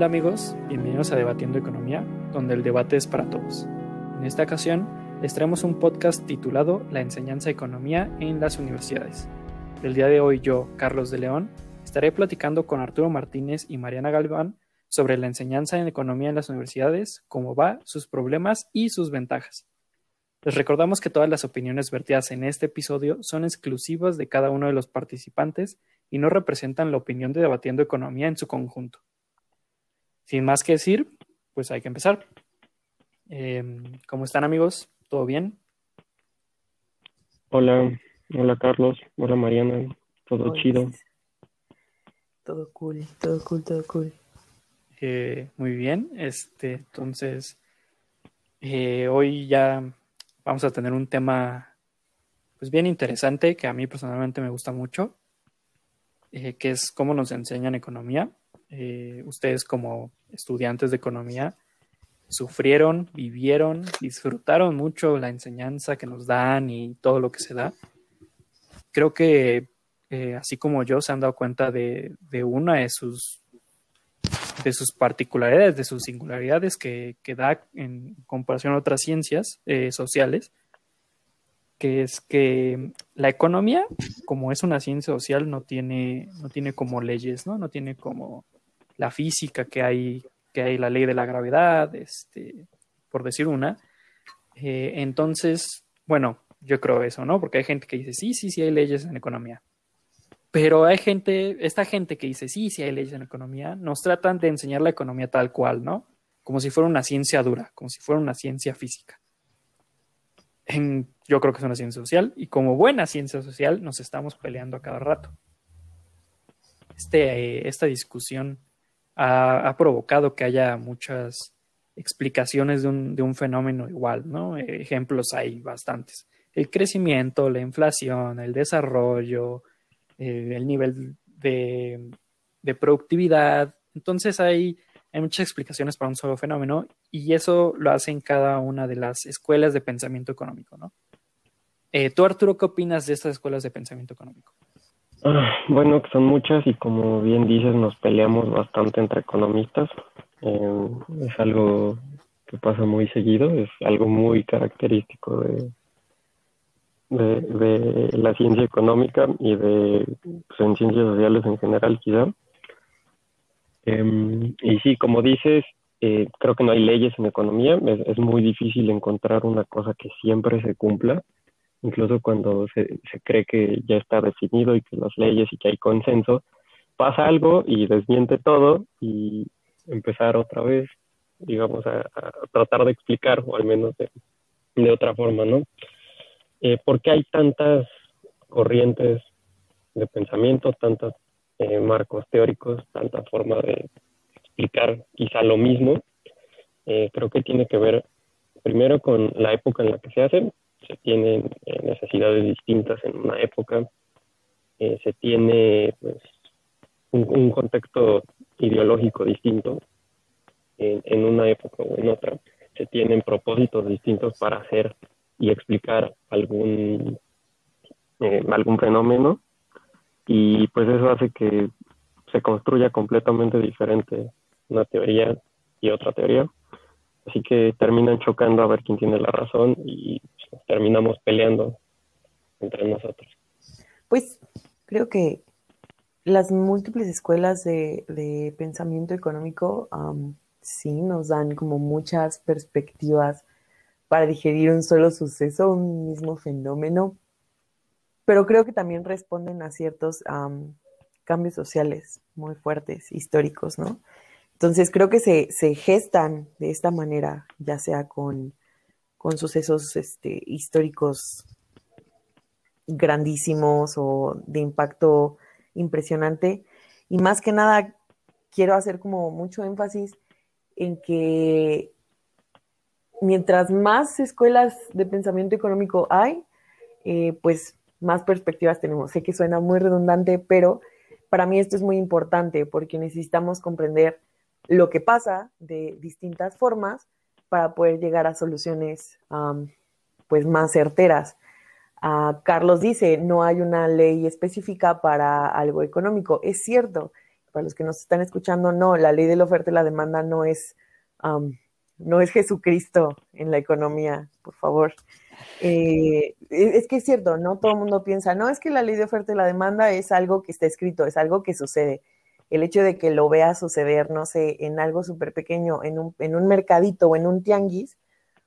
Hola amigos, bienvenidos a Debatiendo Economía, donde el debate es para todos. En esta ocasión les traemos un podcast titulado La enseñanza de economía en las universidades. El día de hoy yo, Carlos de León, estaré platicando con Arturo Martínez y Mariana Galván sobre la enseñanza en economía en las universidades, cómo va, sus problemas y sus ventajas. Les recordamos que todas las opiniones vertidas en este episodio son exclusivas de cada uno de los participantes y no representan la opinión de Debatiendo Economía en su conjunto. Sin más que decir, pues hay que empezar. Em, ¿Cómo están amigos? ¿Todo bien? Hola, hola Carlos, hola Mariana, todo chido. Todo cool, todo cool, todo cool. Eh, muy bien, este, entonces, eh, hoy ya vamos a tener un tema, pues bien interesante, que a mí personalmente me gusta mucho, eh, que es cómo nos enseñan economía. Ustedes como estudiantes de economía, sufrieron, vivieron, disfrutaron mucho la enseñanza que nos dan y todo lo que se da. Creo que eh, así como yo se han dado cuenta de, una de sus, de sus particularidades, de sus singularidades que, da en comparación a otras ciencias eh, sociales, que es que la economía, como es una ciencia social, no tiene, no tiene como leyes, ¿no? No tiene como la física que hay que hay la ley de la gravedad, este, por decir una. Eh, entonces, bueno, yo creo eso, ¿no? Porque hay gente que dice, sí, sí, sí hay leyes en economía. Pero hay gente, esta gente que dice, sí, sí hay leyes en economía, nos tratan de enseñar la economía tal cual, ¿no? Como si fuera una ciencia dura, como si fuera una ciencia física. yo creo que es una ciencia social y como buena ciencia social nos estamos peleando a cada rato. Este, eh, esta discusión ha, provocado que haya muchas explicaciones de un, fenómeno igual, ¿no? Ejemplos hay bastantes. El crecimiento, la inflación, el desarrollo, eh, el nivel de, productividad. Entonces hay, muchas explicaciones para un solo fenómeno y eso lo hace en cada una de las escuelas de pensamiento económico, ¿no? Eh, ¿Tú, Arturo, qué opinas de estas escuelas de pensamiento económico? Ah, bueno, que son muchas y como bien dices, nos peleamos bastante entre economistas. Eh, es algo que pasa muy seguido, es algo muy característico de, de, la ciencia económica y de pues, en ciencias sociales en general, quizá. Em, y sí, como dices, eh, creo que no hay leyes en economía, es muy difícil encontrar una cosa que siempre se cumpla incluso cuando se, se cree que ya está definido y que las leyes y que hay consenso, pasa algo y desmiente todo y empezar otra vez, digamos, a, tratar de explicar, o al menos de, de otra forma, ¿no? Eh, ¿Por qué hay tantas corrientes de pensamiento, tantos eh, marcos teóricos, tanta forma de explicar quizá lo mismo? Eh, creo que tiene que ver primero con la época en la que se hacen se tienen necesidades distintas en una época, eh, se tiene pues, un, contexto ideológico distinto en, una época o en otra, se tienen propósitos distintos para hacer y explicar algún, eh, algún fenómeno y pues eso hace que se construya completamente diferente una teoría y otra teoría. Así que terminan chocando a ver quién tiene la razón y terminamos peleando entre nosotros. Pues creo que las múltiples escuelas de, pensamiento económico sí nos dan como muchas perspectivas para digerir un solo suceso, un mismo fenómeno, pero creo que también responden a ciertos cambios sociales muy fuertes, históricos, ¿no? Entonces creo que se, se gestan de esta manera, ya sea con con sucesos este, históricos grandísimos o de impacto impresionante. Y más que nada, quiero hacer como mucho énfasis en que mientras más escuelas de pensamiento económico hay, eh, pues más perspectivas tenemos. Sé que suena muy redundante, pero para mí esto es muy importante porque necesitamos comprender lo que pasa de distintas formas para poder llegar a soluciones pues más certeras. Ah, Carlos dice, no hay una ley específica para algo económico. Es cierto, para los que nos están escuchando, no, la ley de la oferta y la demanda no es, no es Jesucristo en la economía, por favor. Eh, es que es cierto, ¿no? Todo el mundo piensa, no, es que la ley de oferta y la demanda es algo que está escrito, es algo que sucede. El hecho de que lo vea suceder, no sé, en algo súper pequeño, en un, en un mercadito o en un tianguis,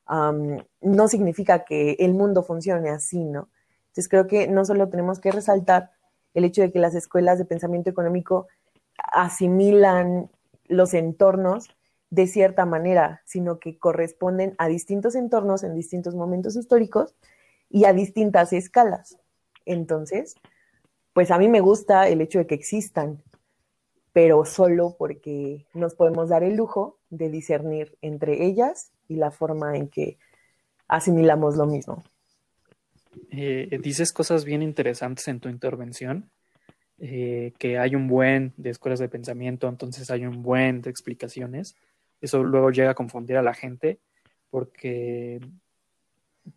no significa que el mundo funcione así, ¿no? Entonces creo que no solo tenemos que resaltar el hecho de que las escuelas de pensamiento económico asimilan los entornos de cierta manera, sino que corresponden a distintos entornos en distintos momentos históricos y a distintas escalas. Entonces, pues a mí me gusta el hecho de que existan, pero solo porque nos podemos dar el lujo de discernir entre ellas y la forma en que asimilamos lo mismo. Eh, dices cosas bien interesantes en tu intervención, eh, que hay un buen de escuelas de pensamiento, entonces hay un buen de explicaciones. Eso luego llega a confundir a la gente porque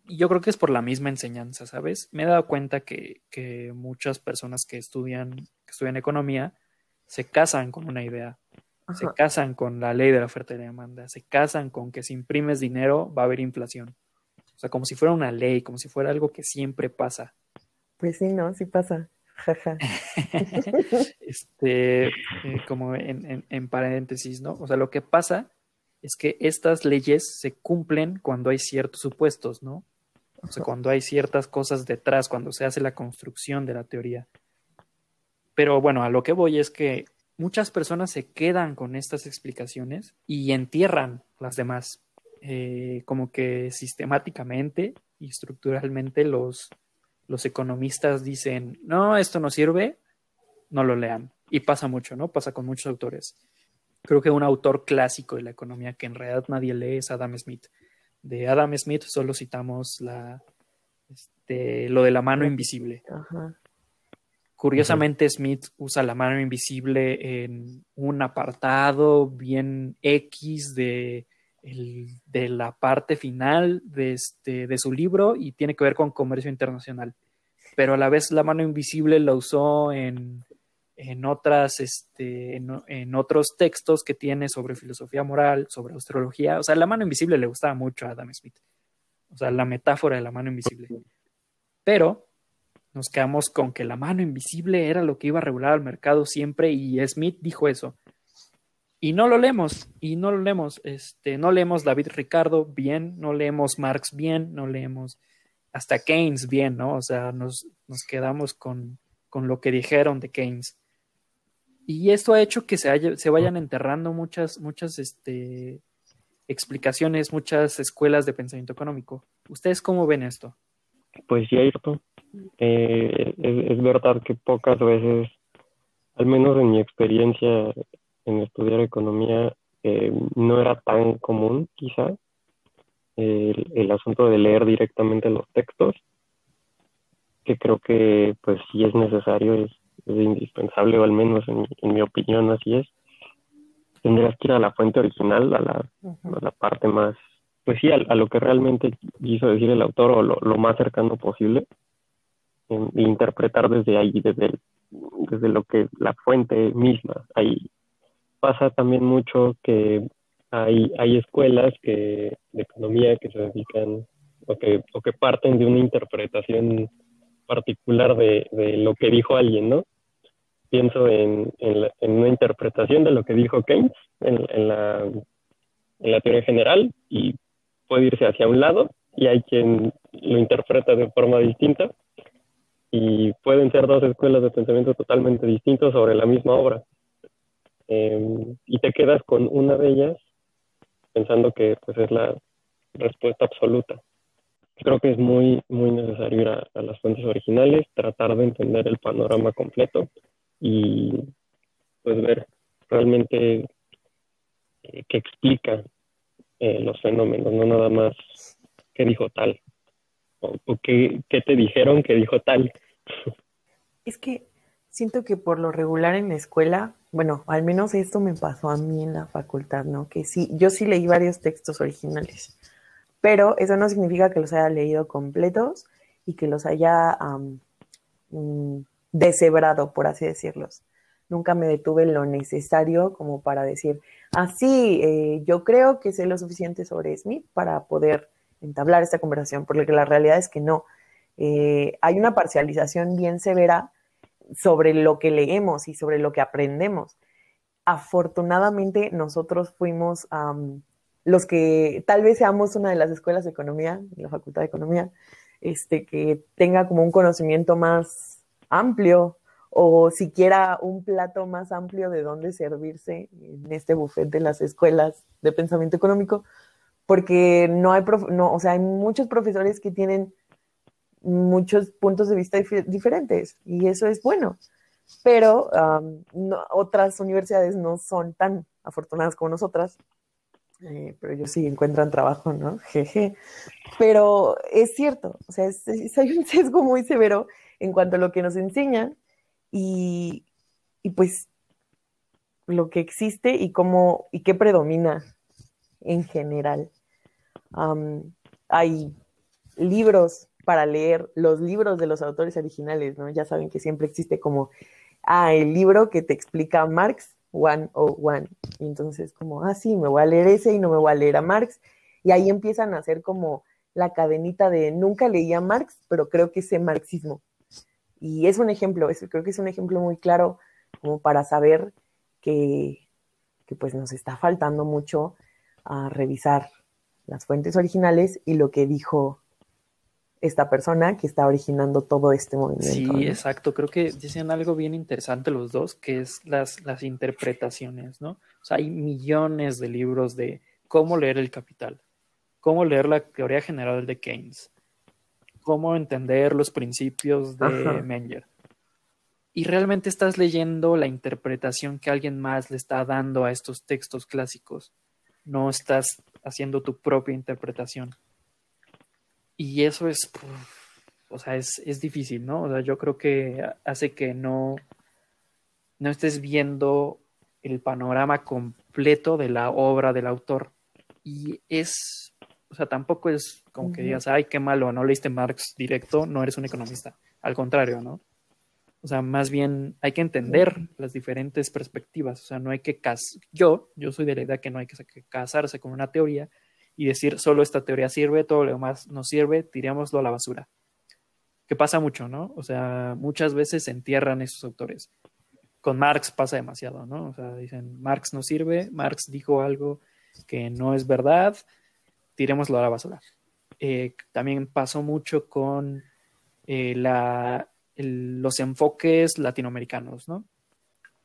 yo creo que es por la misma enseñanza, ¿sabes? Me he dado cuenta que, que muchas personas que estudian, que estudian economía se casan con una idea, se casan con la ley de la oferta y la demanda, se casan con que si imprimes dinero va a haber inflación. O sea, como si fuera una ley, como si fuera algo que siempre pasa. Pues sí, ¿no? Sí pasa. Jaja. este, eh, como en, en, paréntesis, ¿no? O sea, lo que pasa es que estas leyes se cumplen cuando hay ciertos supuestos, ¿no? O sea, cuando hay ciertas cosas detrás, cuando se hace la construcción de la teoría. Pero bueno, a lo que voy es que muchas personas se quedan con estas explicaciones y entierran las demás. Eh, como que sistemáticamente y estructuralmente los, los economistas dicen, no, esto no sirve, no lo lean. Y pasa mucho, ¿no? Pasa con muchos autores. Creo que un autor clásico de la economía que en realidad nadie lee es Adam Smith. De Adam Smith solo citamos la, este, lo de la mano invisible. Curiosamente, Smith usa la mano invisible en un apartado bien X de la parte final de, este, de su libro y tiene que ver con comercio internacional. Pero a la vez la mano invisible la usó en, en otras, este, en, otros textos que tiene sobre filosofía moral, sobre astrología. O sea, la mano invisible le gustaba mucho a Adam Smith. O sea, la metáfora de la mano invisible. Pero nos quedamos con que la mano invisible era lo que iba a regular al mercado siempre y Smith dijo eso y no lo leemos, y no lo leemos, este, no leemos David Ricardo bien, no leemos Marx bien, no leemos hasta Keynes bien, ¿no? O sea, nos, nos quedamos con, con, lo que dijeron de Keynes. Y esto ha hecho que se, se vayan enterrando muchas, muchas este, explicaciones, muchas escuelas de pensamiento económico. ¿Ustedes cómo ven esto? Pues cierto. Eh, es, es verdad que pocas veces, al menos en mi experiencia, en estudiar economía eh, no era tan común, quizá, el, asunto de leer directamente los textos, que creo que pues sí es necesario, es, indispensable, o al menos en, mi opinión así es. Tendrías que ir a la fuente original, a la, la parte más, pues sí, a, lo que realmente quiso decir el autor o lo, más cercano posible, interpretar desde ahí, desde, desde lo que la fuente misma, ahí pasa también mucho que hay, hay escuelas que, de economía que se dedican o que, o que parten de una interpretación particular de, de lo que dijo alguien, ¿no? Pienso en, en, una interpretación de lo que dijo Keynes en, en, la, en la teoría general y puede irse hacia un lado y hay quien lo interpreta de forma distinta y pueden ser dos escuelas de pensamiento totalmente distintos sobre la misma obra. Em, y te quedas con una de ellas pensando que pues es la respuesta absoluta. Creo que es muy, muy necesario ir a, las fuentes originales, tratar de entender el panorama completo y pues ver realmente eh, qué explica eh, los fenómenos, no nada más qué dijo tal o, qué, te dijeron que dijo tal. Es que siento que por lo regular en la escuela bueno, al menos esto me pasó a mí en la facultad, ¿no? Que sí, yo sí leí varios textos originales, pero eso no significa que los haya leído completos y que los haya um, deshebrado, por así decirlos. nunca me detuve lo necesario como para decir, ah, sí, eh, yo creo que sé lo suficiente sobre Smith para poder entablar esta conversación, porque la realidad es que no. Eh, hay una parcialización bien severa sobre lo que leemos y sobre lo que aprendemos. Afortunadamente, nosotros fuimos los que tal vez seamos una de las escuelas de economía, la Facultad de Economía, este, que tenga como un conocimiento más amplio o siquiera un plato más amplio de dónde servirse en este buffet de las escuelas de pensamiento económico, porque no hay, no, o sea, hay muchos profesores que tienen muchos puntos de vista diferentes y eso es bueno. Pero otras universidades no son tan afortunadas como nosotras, eh, pero ellos sí encuentran trabajo, ¿no? Jeje. Pero es cierto, o sea, hay un sesgo muy severo en cuanto a lo que nos enseñan y, y pues lo que existe y cómo y qué predomina en general. Hay libros para leer los libros de los autores originales, ¿no? Ya saben que siempre existe como, ah, el libro que te explica Marx, One o One. Y entonces como, ah, sí, me voy a leer ese y no me voy a leer a Marx. Y ahí empiezan a hacer como la cadenita de nunca leí a Marx, pero creo que sé marxismo. Y es un ejemplo, creo que es un ejemplo muy claro como para saber que, que pues nos está faltando mucho a revisar las fuentes originales y lo que dijo esta persona que está originando todo este movimiento. Sí, exacto. Creo que dicen algo bien interesante los dos, que es las, las interpretaciones, ¿no? O sea, hay millones de libros de cómo leer el capital, cómo leer la teoría general de Keynes, cómo entender los principios de Menger. Y realmente estás leyendo la interpretación que alguien más le está dando a estos textos clásicos. No estás haciendo tu propia interpretación. Y eso es, o sea, es, es, difícil, ¿no? O sea, yo creo que hace que no, no estés viendo el panorama completo de la obra del autor. Y es, o sea, tampoco es como que digas, ay, qué malo, no leíste Marx directo, no eres un economista. Al contrario, ¿no? O sea, más bien hay que entender las diferentes perspectivas. O sea, no hay que casar. Yo, yo soy de la idea que no hay que casarse con una teoría, y decir solo esta teoría sirve, todo lo demás no sirve, tirémoslo a la basura. Que pasa mucho, ¿no? O sea, muchas veces se entierran esos autores. Con Marx pasa demasiado, ¿no? O sea, dicen, Marx no sirve, Marx dijo algo que no es verdad, tirémoslo a la basura. Eh, también pasó mucho con eh, la, los enfoques latinoamericanos, ¿no?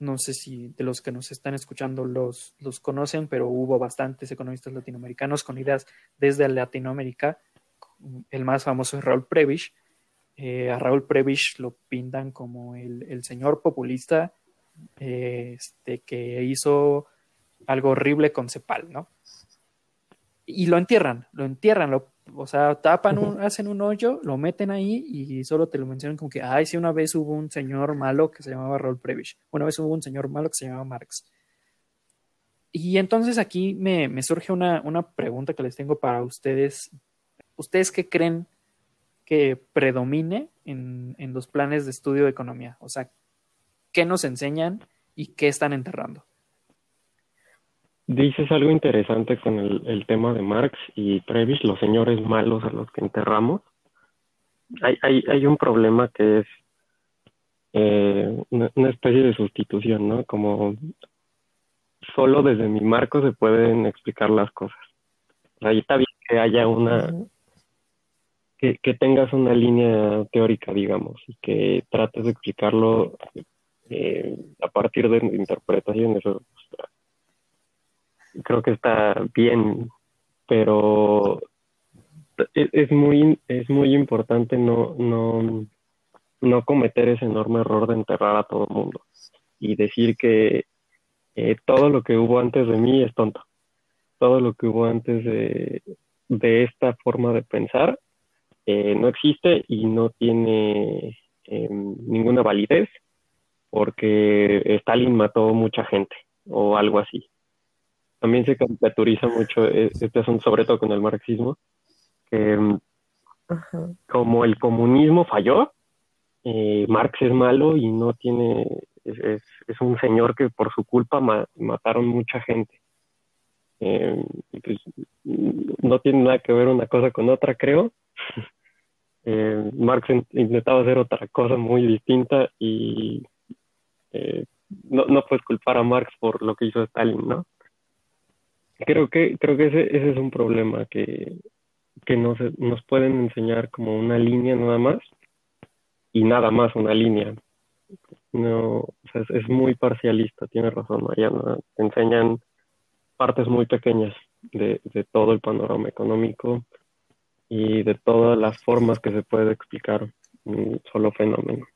no sé si de los que nos están escuchando los, los conocen, pero hubo bastantes economistas latinoamericanos con ideas desde Latinoamérica. El más famoso es Raúl Prebisch. Eh, a Raúl Prebisch lo pintan como el, señor populista eh, este, que hizo algo horrible con Cepal, ¿no? Y lo entierran, lo entierran, lo o sea, tapan, un, hacen un hoyo, lo meten ahí y solo te lo mencionan como que, ay, sí, una vez hubo un señor malo que se llamaba Raúl Prebisch. Una vez hubo un señor malo que se llamaba Marx. Y entonces aquí me, me surge una, una, pregunta que les tengo para ustedes. ¿Ustedes qué creen que predomine en, en los planes de estudio de economía? O sea, ¿qué nos enseñan y qué están enterrando? Dices algo interesante con el, tema de Marx y Previs, los señores malos a los que enterramos. Hay, hay, hay un problema que es eh, una, especie de sustitución, ¿no? Como solo desde mi marco se pueden explicar las cosas. Ahí está bien que haya una, que, tengas una línea teórica, digamos, y que trates de explicarlo eh, a partir de interpretaciones creo que está bien, pero e-, es, muy es muy importante no no no cometer ese enorme error de enterrar a todo el mundo y decir que eh, todo lo que hubo antes de mí es tonto. Todo lo que hubo antes de, de esta forma de pensar eh, no existe y no tiene em, ninguna validez porque Stalin mató mucha gente o algo así también se caricaturiza mucho e-, este asunto, sobre todo con el marxismo, que mm, como el comunismo falló, eh, Marx es malo y no tiene es, es, un señor que por su culpa mataron mucha gente. Eh, pues, no tiene nada que ver una cosa con otra, creo. Eh, Marx intentaba hacer otra cosa muy distinta y eh, no, no puedes culpar a Marx por lo que hizo Stalin, ¿no? Creo que, creo que ese, ese es un problema que, que nos, nos pueden enseñar como una línea nada más y nada más una línea. No, sea, es, muy parcialista, tiene razón Mariana. Te enseñan partes muy pequeñas de, de todo el panorama económico y de todas las formas que se puede explicar un solo fenómeno.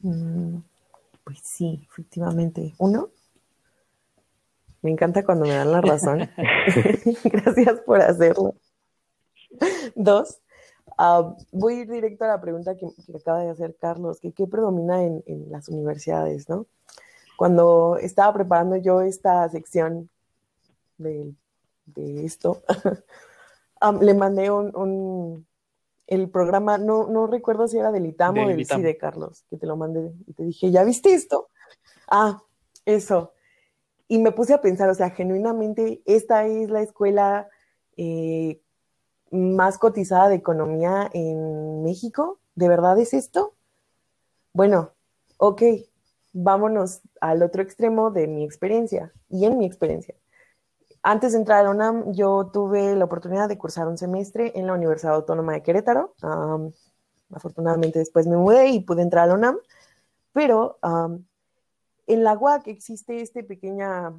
Mm, pues sí, efectivamente. Uno, me encanta cuando me dan la razón. Gracias por hacerlo. Dos, ah, voy a ir directo a la pregunta que, acaba de hacer Carlos, que qué predomina en, las universidades, ¿no? Cuando estaba preparando yo esta sección de, esto, le mandé un, el programa, no, no recuerdo si era del ITAM o del CIDE, Carlos, que te lo mandé y te dije, ¿ya viste esto? Ah, eso. Y me puse a pensar, o sea, genuinamente, esta es la escuela eh, más cotizada de economía en México. ¿De verdad es esto? Bueno, ok, vámonos al otro extremo de mi experiencia y en mi experiencia. Antes de entrar a la UNAM, yo tuve la oportunidad de cursar un semestre en la Universidad Autónoma de Querétaro. afortunadamente después me mudé y pude entrar a la UNAM, pero en la UAC existe este, pequeña,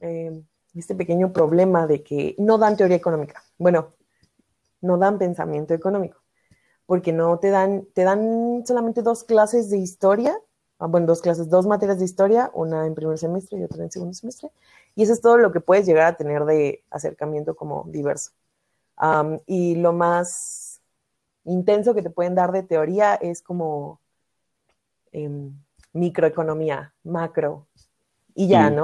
eh, este pequeño problema de que no dan teoría económica. Bueno, no dan pensamiento económico, porque no te dan, te dan solamente dos clases de historia, ah, bueno, dos clases, dos materias de historia, una en primer semestre y otra en segundo semestre, y eso es todo lo que puedes llegar a tener de acercamiento como diverso. y lo más intenso que te pueden dar de teoría es como em, microeconomía, macro, y ya, ¿no?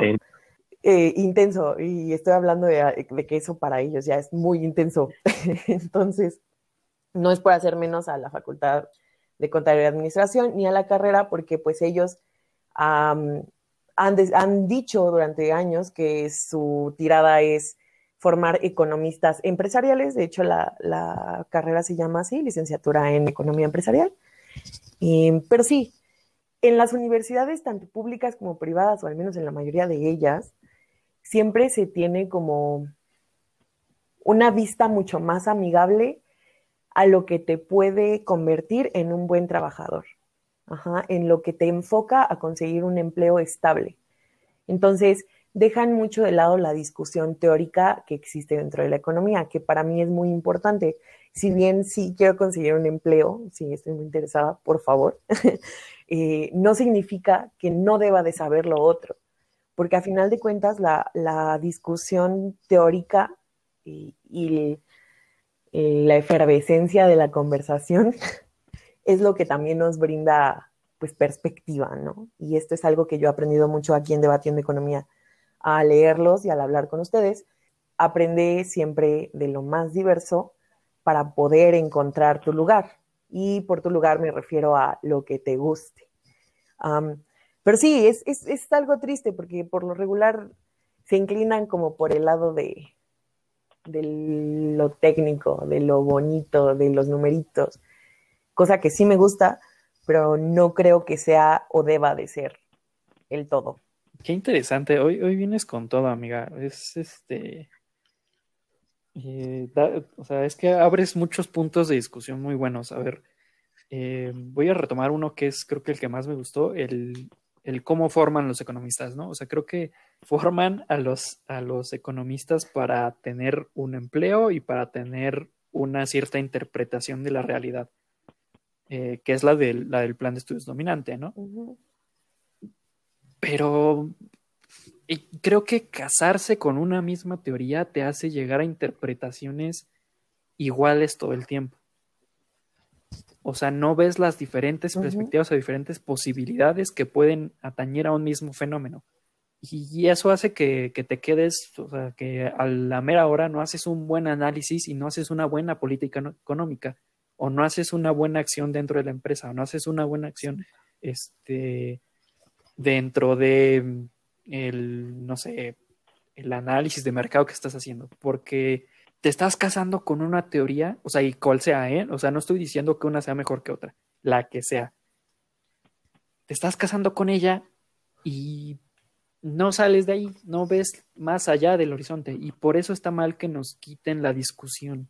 Eh, intenso, y estoy hablando de, que eso para ellos ya es muy intenso. Entonces, no es por hacer menos a la facultad de contabilidad y administración ni a la carrera, porque pues ellos han, han, dicho durante años que su tirada es formar economistas empresariales. De hecho, la, la carrera se llama así, licenciatura en economía empresarial. pero sí, en las universidades, tanto públicas como privadas, o al menos en la mayoría de ellas, siempre se tiene como una vista mucho más amigable a lo que te puede convertir en un buen trabajador, en lo que te enfoca a conseguir un empleo estable. Entonces, dejan mucho de lado la discusión teórica que existe dentro de la economía, que para mí es muy importante. Si bien sí quiero conseguir un empleo, si estoy muy interesada, por favor, Eh, no significa que no deba de saber lo otro, porque a final de cuentas la, discusión teórica y, la efervescencia de la conversación es lo que también nos brinda pues perspectiva, ¿no? Y esto es algo que yo he aprendido mucho aquí en Debatiendo Economía, a leerlos y al hablar con ustedes, aprende siempre de lo más diverso para poder encontrar tu lugar. Y por tu lugar me refiero a lo que te guste. pero sí, es, es, algo triste porque por lo regular se inclinan como por el lado de, de lo técnico, de lo bonito, de los numeritos, cosa que sí me gusta, pero no creo que sea o deba de ser el todo. Qué interesante. Hoy, hoy vienes con todo, amiga. Es este. Eh, o sea, es que abres muchos puntos de discusión muy buenos. A ver, eh, voy a retomar uno que es creo que el que más me gustó, el, el, cómo forman los economistas, ¿no? O sea, creo que forman a los, a los economistas para tener un empleo y para tener una cierta interpretación de la realidad, eh, que es la del, la del plan de estudios dominante, ¿no? Pero y creo que casarse con una misma teoría te hace llegar a interpretaciones iguales todo el tiempo. O sea, no ves las diferentes perspectivas o diferentes posibilidades que pueden atañer a un mismo fenómeno. Y, eso hace que, te quedes, o sea, que a la mera hora no haces un buen análisis y no haces una buena política económica, o no haces una buena acción dentro de la empresa, o no haces una buena acción este, dentro de el, no sé, el análisis de mercado que estás haciendo, porque te estás casando con una teoría, o sea, y cual sea, ¿eh? O sea, no estoy diciendo que una sea mejor que otra, la que sea. Te estás casando con ella y no sales de ahí, no ves más allá del horizonte, y por eso está mal que nos quiten la discusión,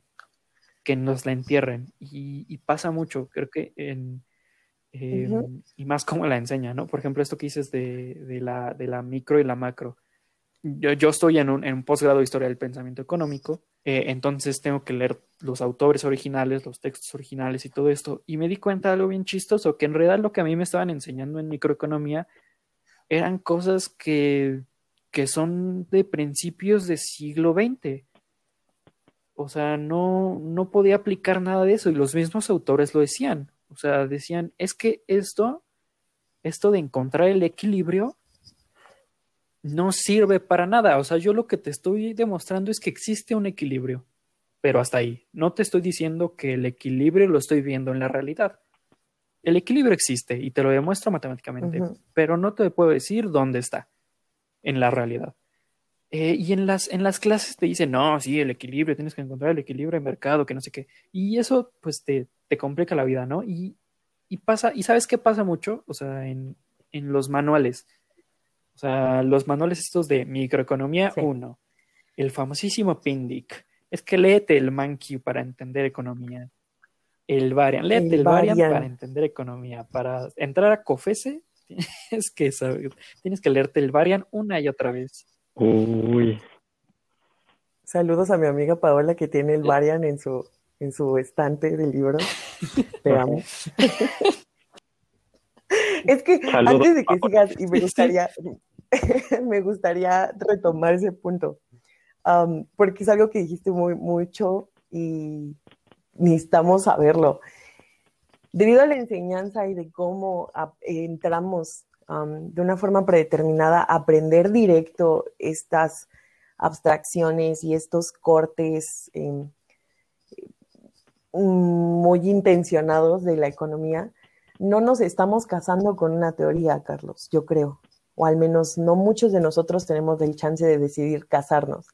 que nos la entierren, y, pasa mucho, creo que en... Em, y más como la enseña, ¿no? Por ejemplo, esto que dices de, de, la, de la micro y la macro yo, estoy en un, en posgrado de historia del pensamiento económico, eh, entonces tengo que leer los autores originales, los textos originales y todo esto, y me di cuenta de algo bien chistoso, que en realidad lo que a mí me estaban enseñando en microeconomía eran cosas que, que son de principios del siglo XX. O sea, no, no podía aplicar nada de eso, y los mismos autores lo decían. O sea, decían, es que esto, esto de encontrar el equilibrio, no sirve para nada. O sea, yo lo que te estoy demostrando es que existe un equilibrio, pero hasta ahí. No te estoy diciendo que el equilibrio lo estoy viendo en la realidad. El equilibrio existe y te lo demuestro matemáticamente, pero no te puedo decir dónde está en la realidad. Eh, y en las, en las clases te dicen, no, sí, el equilibrio, tienes que encontrar el equilibrio en mercado, que no sé qué. Y eso, pues, te, te complica la vida, ¿no? Y, y pasa, y ¿sabes qué pasa mucho? O sea, en, en los manuales o sea, los manuales estos de microeconomía 1, el famosísimo PINDIC. Es que léete el Mankey para entender economía. El Varian, léete el, Varian. para entender economía. Para entrar a COFESE, tienes que saber, tienes que leerte el Varian una y otra vez. Uy. Saludos a mi amiga Paola que tiene el Varian en su, en su estante de libros. Te amo. es que antes de que sigas, y me gustaría, me gustaría retomar ese punto, porque es algo que dijiste muy mucho y necesitamos saberlo. Debido a la enseñanza y de cómo entramos de una forma predeterminada aprender directo estas abstracciones y estos cortes em, muy intencionados de la economía, no nos estamos casando con una teoría, Carlos, yo creo o al menos no muchos de nosotros tenemos el chance de decidir casarnos.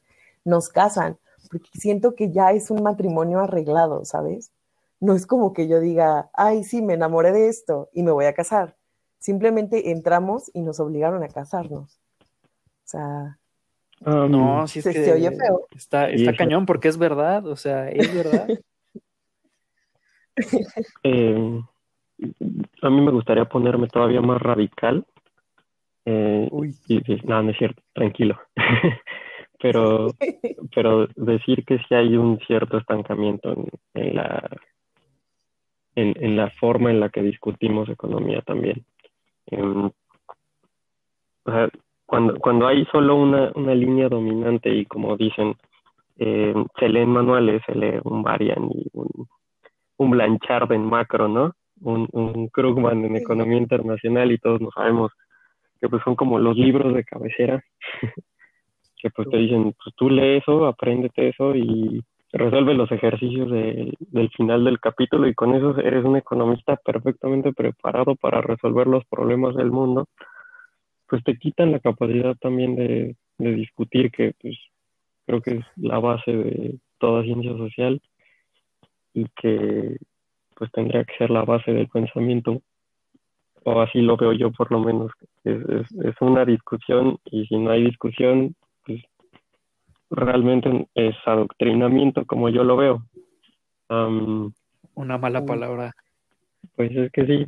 Nos casan, porque siento que ya es un matrimonio arreglado, ¿sabes? No es como que yo diga, ay, sí, me enamoré de esto y me voy a casar. Simplemente entramos y nos obligaron a casarnos. O sea, um, no, si es que se oye feo. Está, está cañón porque es verdad, o sea, es verdad. Eh, a mí me gustaría ponerme todavía más radical eh, y, no, no es cierto, tranquilo. pero, pero decir que sí hay un cierto estancamiento en, la en, en, la forma en la que discutimos economía también. Em, o sea, cuando, cuando hay solo una, una línea dominante y como dicen, eh, se leen manuales, se lee un Varian y un, un Blanchard en macro, ¿no? Un, un Krugman en economía internacional y todos nos sabemos que pues son como los libros de cabecera, que pues te dicen, pues tú lee eso, apréndete eso y resuelve los ejercicios del final del capítulo y con eso eres un economista perfectamente preparado para resolver los problemas del mundo, pues te quitan la capacidad también de, de discutir, que pues creo que es la base de toda ciencia social y que pues tendría que ser la base del pensamiento o así lo veo yo por lo menos. Es, es, una discusión y si no hay discusión, realmente es adoctrinamiento como yo lo veo. una mala palabra. Pues es que sí.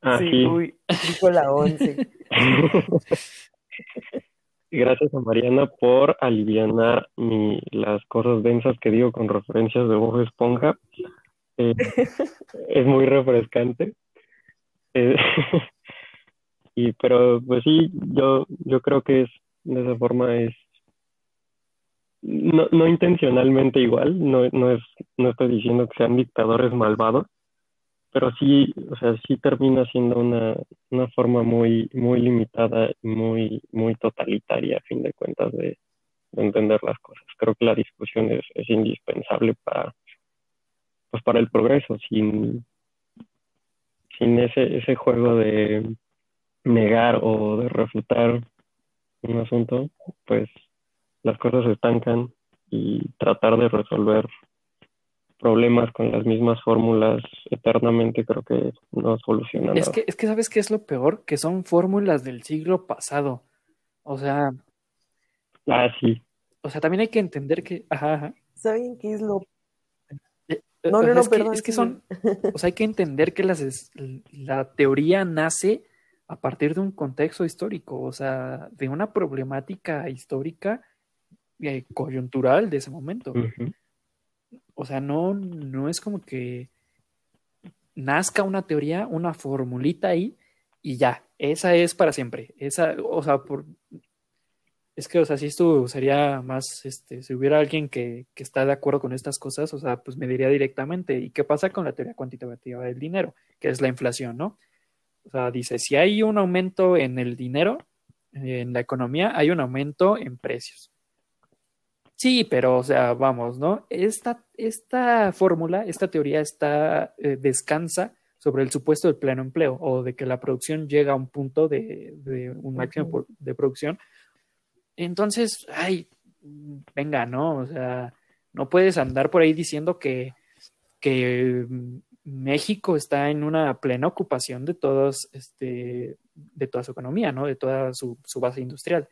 Así. Sí, uy, dijo la once. Gracias a Mariana por aliviar mi, las cosas densas que digo con referencias de Bob Esponja. Eh, es muy refrescante. Eh, y pero pues sí, yo, yo creo que es de esa forma es no, no intencionalmente igual, no, no es, no estoy diciendo que sean dictadores malvados, pero sí, o sea, sí termina siendo una, una forma muy, muy limitada y muy, muy totalitaria a fin de cuentas de, entender las cosas. Creo que la discusión es, es indispensable para, pues para el progreso. Sin, sin ese, ese juego de negar o de refutar un asunto, pues las cosas se estancan y tratar de resolver problemas con las mismas fórmulas eternamente creo que no soluciona Es nada. que, es que sabes qué es lo peor, que son fórmulas del siglo pasado. O sea, Ah, sí. o sea, también hay que entender que, ajá, ajá. ¿Saben qué es lo Eh, No, o no, no, es que, perdón, es que son, o sea, hay que entender que las, es- la teoría nace a partir de un contexto histórico, o sea, de una problemática histórica eh, coyuntural de ese momento. O sea, no, no es como que nazca una teoría, una formulita ahí y ya, esa es para siempre. Esa, o sea, por, es que, o sea, si esto sería más, este, si hubiera alguien que, que está de acuerdo con estas cosas, o sea, pues me diría directamente, ¿y qué pasa con la teoría cuantitativa del dinero? Que es la inflación, ¿no? O sea, dice, si hay un aumento en el dinero, en la economía, hay un aumento en precios. Sí, pero, o sea, vamos, ¿no? Esta, esta fórmula, esta teoría está, eh, descansa sobre el supuesto del pleno empleo o de que la producción llega a un punto de, de un máximo por- de producción. Entonces, ay, venga, ¿no? O sea, no puedes andar por ahí diciendo que, que México está en una plena ocupación de todos, este, de toda su economía, ¿no? De toda su, su base industrial.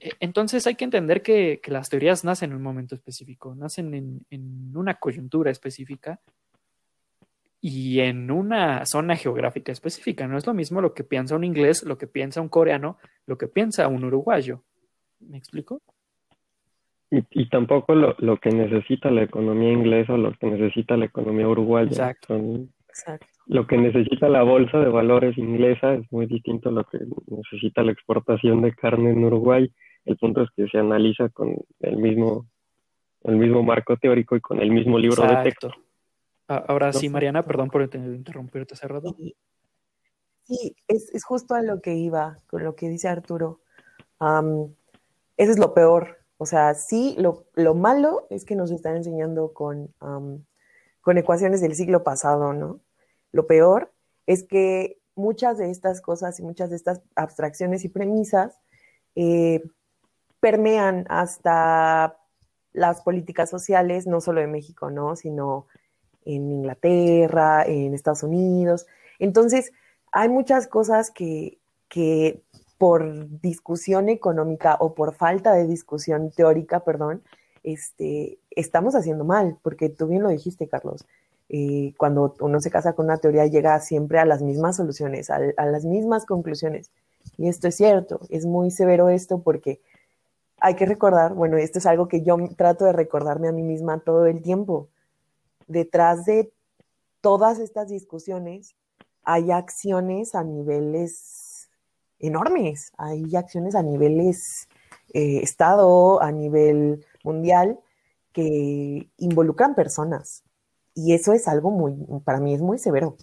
E- Entonces hay que entender que, que las teorías nacen en un momento específico, nacen en, en una coyuntura específica y en una zona geográfica específica. No es lo mismo lo que piensa un inglés, lo que piensa un coreano, lo que piensa un uruguayo. ¿Me explico? Y, y tampoco lo, lo que necesita la economía inglesa o lo que necesita la economía uruguaya. Exacto. Son- Exacto. lo que necesita la bolsa de valores inglesa es muy distinto a lo que necesita la exportación de carne en Uruguay. El punto es que se analiza con el mismo, el mismo marco teórico y con el mismo libro de texto. Ahora sí. Mariana, perdón por inter- interrumpirte hace rato. Sí, es, es justo a lo que iba, con lo que dice Arturo. Am, eso es lo peor. O sea, sí, lo, lo malo es que nos están enseñando con, con ecuaciones del siglo pasado, ¿no? Lo peor es que muchas de estas cosas y muchas de estas abstracciones y premisas eh, permean hasta las políticas sociales, no solo de México, ¿no? Sino en Inglaterra, en Estados Unidos. Entonces, hay muchas cosas que, que por discusión económica o por falta de discusión teórica, perdón, este, estamos haciendo mal, porque tú bien lo dijiste, Carlos. eh, cuando uno se casa con una teoría llega siempre a las mismas soluciones, a, a las mismas conclusiones. Y esto es cierto, es muy severo esto porque hay que recordar, bueno, esto es algo que yo trato de recordarme a mí misma todo el tiempo. Detrás de todas estas discusiones hay acciones a niveles enormes, hay acciones a niveles eh, Estado, a nivel mundial, que involucran personas. Y eso es algo muy, para mí es muy severo.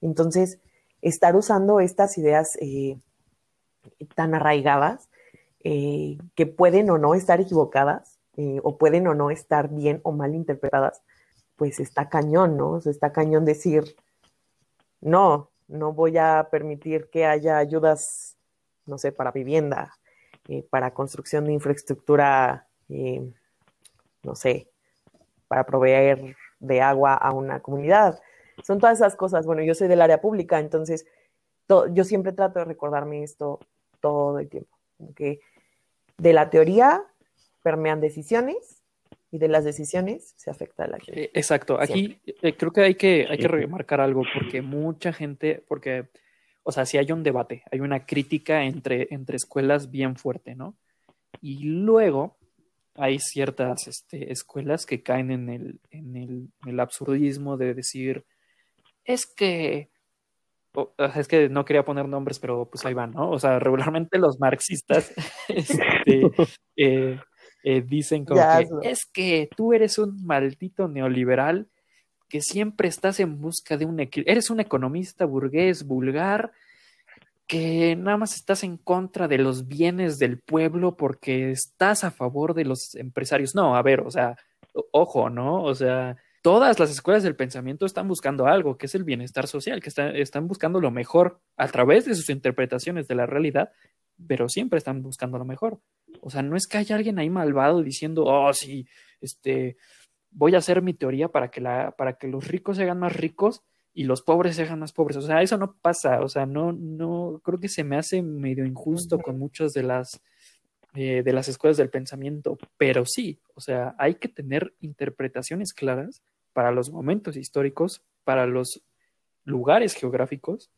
Entonces, estar usando estas ideas eh, tan arraigadas, eh, que pueden o no estar equivocadas, eh, o pueden o no estar bien o mal interpretadas, pues está cañón, ¿no? O sea, está cañón decir, no, no voy a permitir que haya ayudas, no sé, para vivienda, eh, para construcción de infraestructura, no sé, para proveer de agua a una comunidad. Son todas esas cosas. Bueno, yo soy del área pública, entonces to- yo siempre trato de recordarme esto todo el tiempo. Que de la teoría permean decisiones y de las decisiones se afecta a la gente. Eh, Exacto, aquí eh, creo que hay que, hay que remarcar algo porque mucha gente, porque, o sea, si hay un debate, hay una crítica entre, entre escuelas bien fuerte, ¿no? Y luego hay ciertas este, escuelas que caen en el, en el, en el absurdismo de decir, es que, es que no quería poner nombres, pero pues ahí van, ¿no? O sea, regularmente los marxistas este, eh, eh, dicen como Ya, que hazlo. es que tú eres un maldito neoliberal que siempre estás en busca de un equilibrio. Eres un economista burgués, vulgar, que nada más estás en contra de los bienes del pueblo porque estás a favor de los empresarios. No, a ver, o sea, ojo, ¿no? O sea, todas las escuelas del pensamiento están buscando algo, que es el bienestar social, que están buscando lo mejor a través de sus interpretaciones de la realidad, pero siempre están buscando lo mejor. O sea, no es que haya alguien ahí malvado diciendo, oh, sí, este, voy a hacer mi teoría para que, la, para que los ricos se hagan más ricos y los pobres se hagan más pobres. O sea, eso no pasa. O sea, no, no, creo que se me hace medio injusto con muchas de las, eh, de las escuelas del pensamiento, pero sí, o sea, hay que tener interpretaciones claras para los momentos históricos, para los lugares geográficos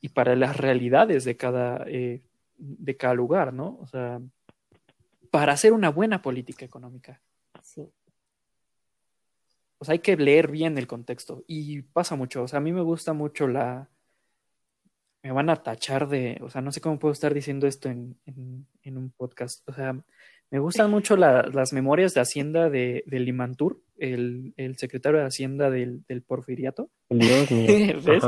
y para las realidades de cada, eh, de cada lugar, ¿no? O sea, para hacer una buena política económica. Sí. O sea, hay que leer bien el contexto y pasa mucho. O sea, a mí me gusta mucho la... Me van a tachar de... O sea, no sé cómo puedo estar diciendo esto en, en, un podcast. O sea, me gustan mucho las memorias de Hacienda de, de Limantur, el, el, secretario de Hacienda del, del Porfiriato. Dios mío. ¿Ves?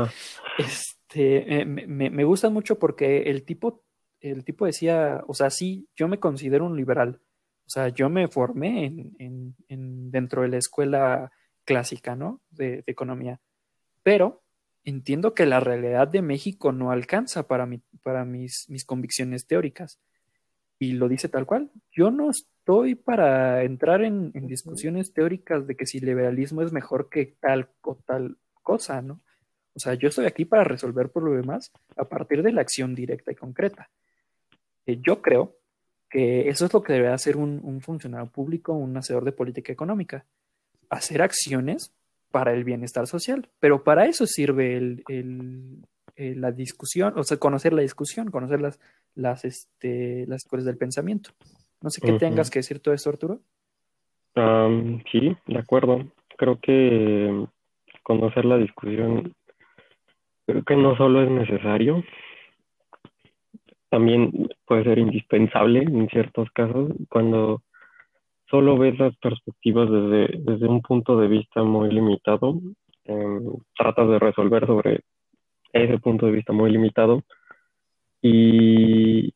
Este, eh, me, me, me gustan mucho porque el tipo el tipo decía, o sea, sí, yo me considero un liberal. O sea, yo me formé en, en, dentro de la escuela clásica, ¿no? De, economía. Pero entiendo que la realidad de México no alcanza para, mi, para mis, mis convicciones teóricas. Y lo dice tal cual. Yo no estoy para entrar en, en discusiones teóricas de que si liberalismo es mejor que tal o tal cosa, ¿no? O sea, yo estoy aquí para resolver problemas a partir de la acción directa y concreta yo creo que eso es lo que debe hacer un, funcionario público, un hacedor de política económica, hacer acciones para el bienestar social. Pero para eso sirve el, la discusión, o sea, conocer la discusión, conocer las, las, este, las escuelas del pensamiento. No sé qué tengas que decir todo esto, Arturo. sí, de acuerdo. Creo que conocer la discusión, creo que no solo es necesario, también puede ser indispensable en ciertos casos cuando solo ves las perspectivas desde, desde un punto de vista muy limitado, em, tratas de resolver sobre ese punto de vista muy limitado y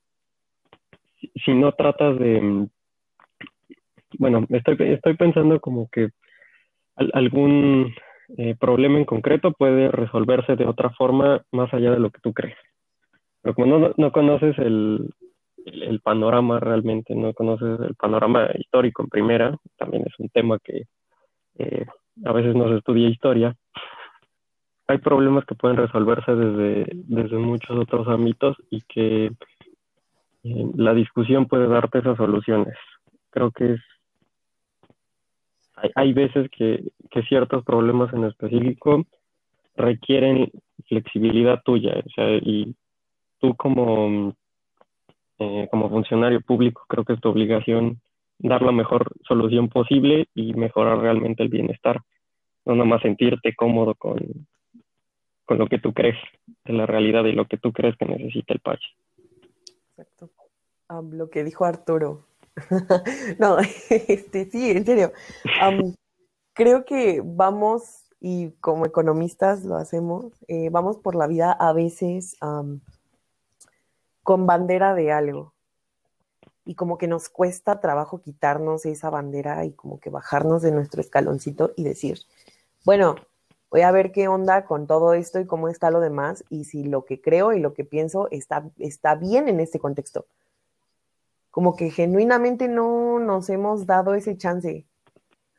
si no tratas de, bueno, estoy, estoy pensando como que algún eh, problema en concreto puede resolverse de otra forma más allá de lo que tú crees. Pero como no, no conoces el, el, panorama realmente, no conoces el panorama histórico en primera, también es un tema que eh, a veces no se estudia historia. Hay problemas que pueden resolverse desde, desde muchos otros ámbitos y que eh, la discusión puede darte esas soluciones. Creo que es hay, hay veces que, que, ciertos problemas en específico requieren flexibilidad tuya, o sea, y tú como, eh, como funcionario público creo que es tu obligación dar la mejor solución posible y mejorar realmente el bienestar, no nada más sentirte cómodo con, con lo que tú crees de la realidad y lo que tú crees que necesita el país. Exacto. lo que dijo Arturo. no, este, sí, en serio. creo que vamos, y como economistas lo hacemos, eh, vamos por la vida a veces con bandera de algo. Y como que nos cuesta trabajo quitarnos esa bandera y como que bajarnos de nuestro escaloncito y decir, bueno, voy a ver qué onda con todo esto y cómo está lo demás y si lo que creo y lo que pienso está, está bien en este contexto. Como que genuinamente no nos hemos dado ese chance.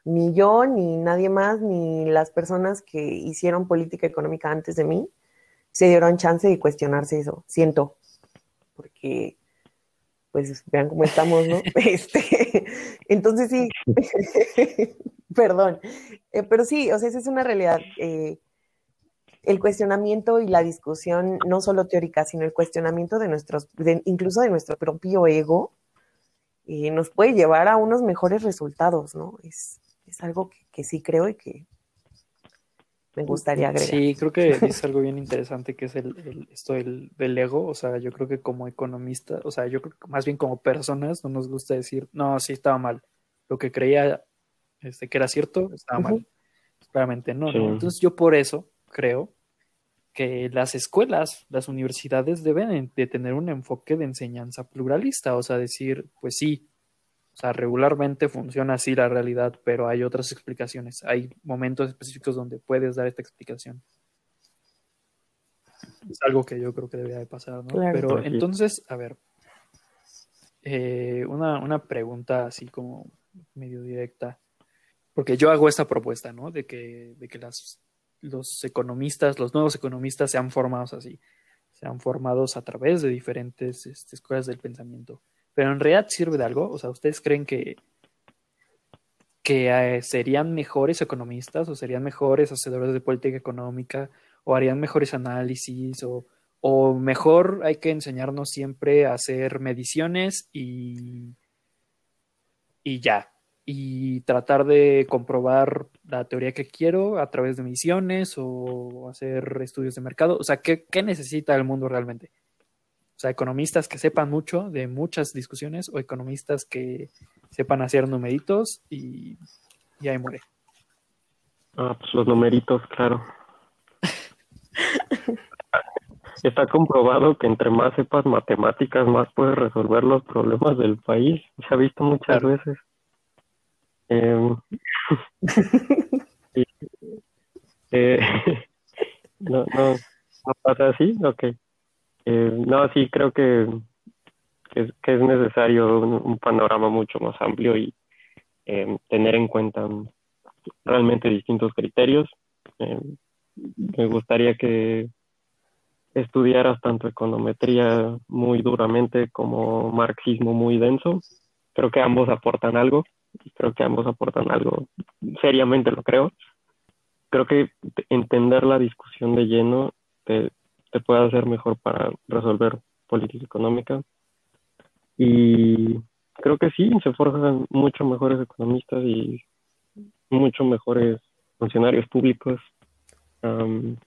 Ni yo, ni nadie más, ni las personas que hicieron política económica antes de mí se dieron chance de cuestionarse eso. Siento porque pues vean cómo estamos, ¿no? Este, entonces sí, perdón, eh, pero sí, o sea, esa es una realidad. Eh, el cuestionamiento y la discusión, no solo teórica, sino el cuestionamiento de nuestros, incluso de nuestro propio ego, eh, nos puede llevar a unos mejores resultados, ¿no? Es, es algo que, que sí creo y que, me gustaría agregar. Sí, creo que es algo bien interesante que es el, esto del, ego. O sea, yo creo que como economista, o sea, yo creo que más bien como personas no nos gusta decir, no, sí estaba mal. Lo que creía este, que era cierto estaba mal. Claramente no, Entonces yo por eso creo que las escuelas, las universidades deben de tener un enfoque de enseñanza pluralista, o sea, decir, pues sí, O sea, regularmente funciona así la realidad, pero hay otras explicaciones. Hay momentos específicos donde puedes dar esta explicación. Es algo que yo creo que debería de pasar, ¿no? Pero entonces, a ver, eh, una, una pregunta así como medio directa, porque yo hago esta propuesta, ¿no? De que, de que las, los economistas, los nuevos economistas sean formados así, sean formados a través de diferentes este, escuelas del pensamiento pero en realidad sirve de algo. O sea, ¿ustedes creen que, que eh, serían mejores economistas o serían mejores hacedores de política económica o harían mejores análisis o, o mejor hay que enseñarnos siempre a hacer mediciones y, y ya, y tratar de comprobar la teoría que quiero a través de mediciones o hacer estudios de mercado. O sea, ¿qué, qué necesita el mundo realmente? O sea, economistas que sepan mucho de muchas discusiones o economistas que sepan hacer numeritos y, y ahí muere. Ah, pues los numeritos, claro. Está comprobado que entre más sepas matemáticas, más puedes resolver los problemas del país. Se ha visto muchas veces. Em, eh, no, no, no pasa así, ok. Eh, no, sí, creo que, que, es, necesario un, panorama mucho más amplio y eh, tener en cuenta realmente distintos criterios. Eh, me gustaría que estudiaras tanto econometría muy duramente como marxismo muy denso. Creo que ambos aportan algo, creo que ambos aportan algo, seriamente lo creo. Creo que entender la discusión de lleno te, te puede hacer mejor para resolver política económica. Y creo que sí, se forjan mucho mejores economistas y mucho mejores funcionarios públicos,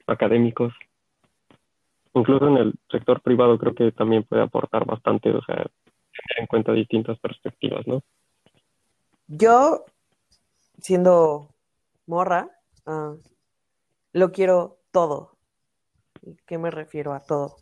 académicos. Incluso en el sector privado creo que también puede aportar bastante, o sea, tener en cuenta distintas perspectivas, ¿no? Yo, siendo morra, ah, lo quiero todo. ¿Qué me refiero a todo?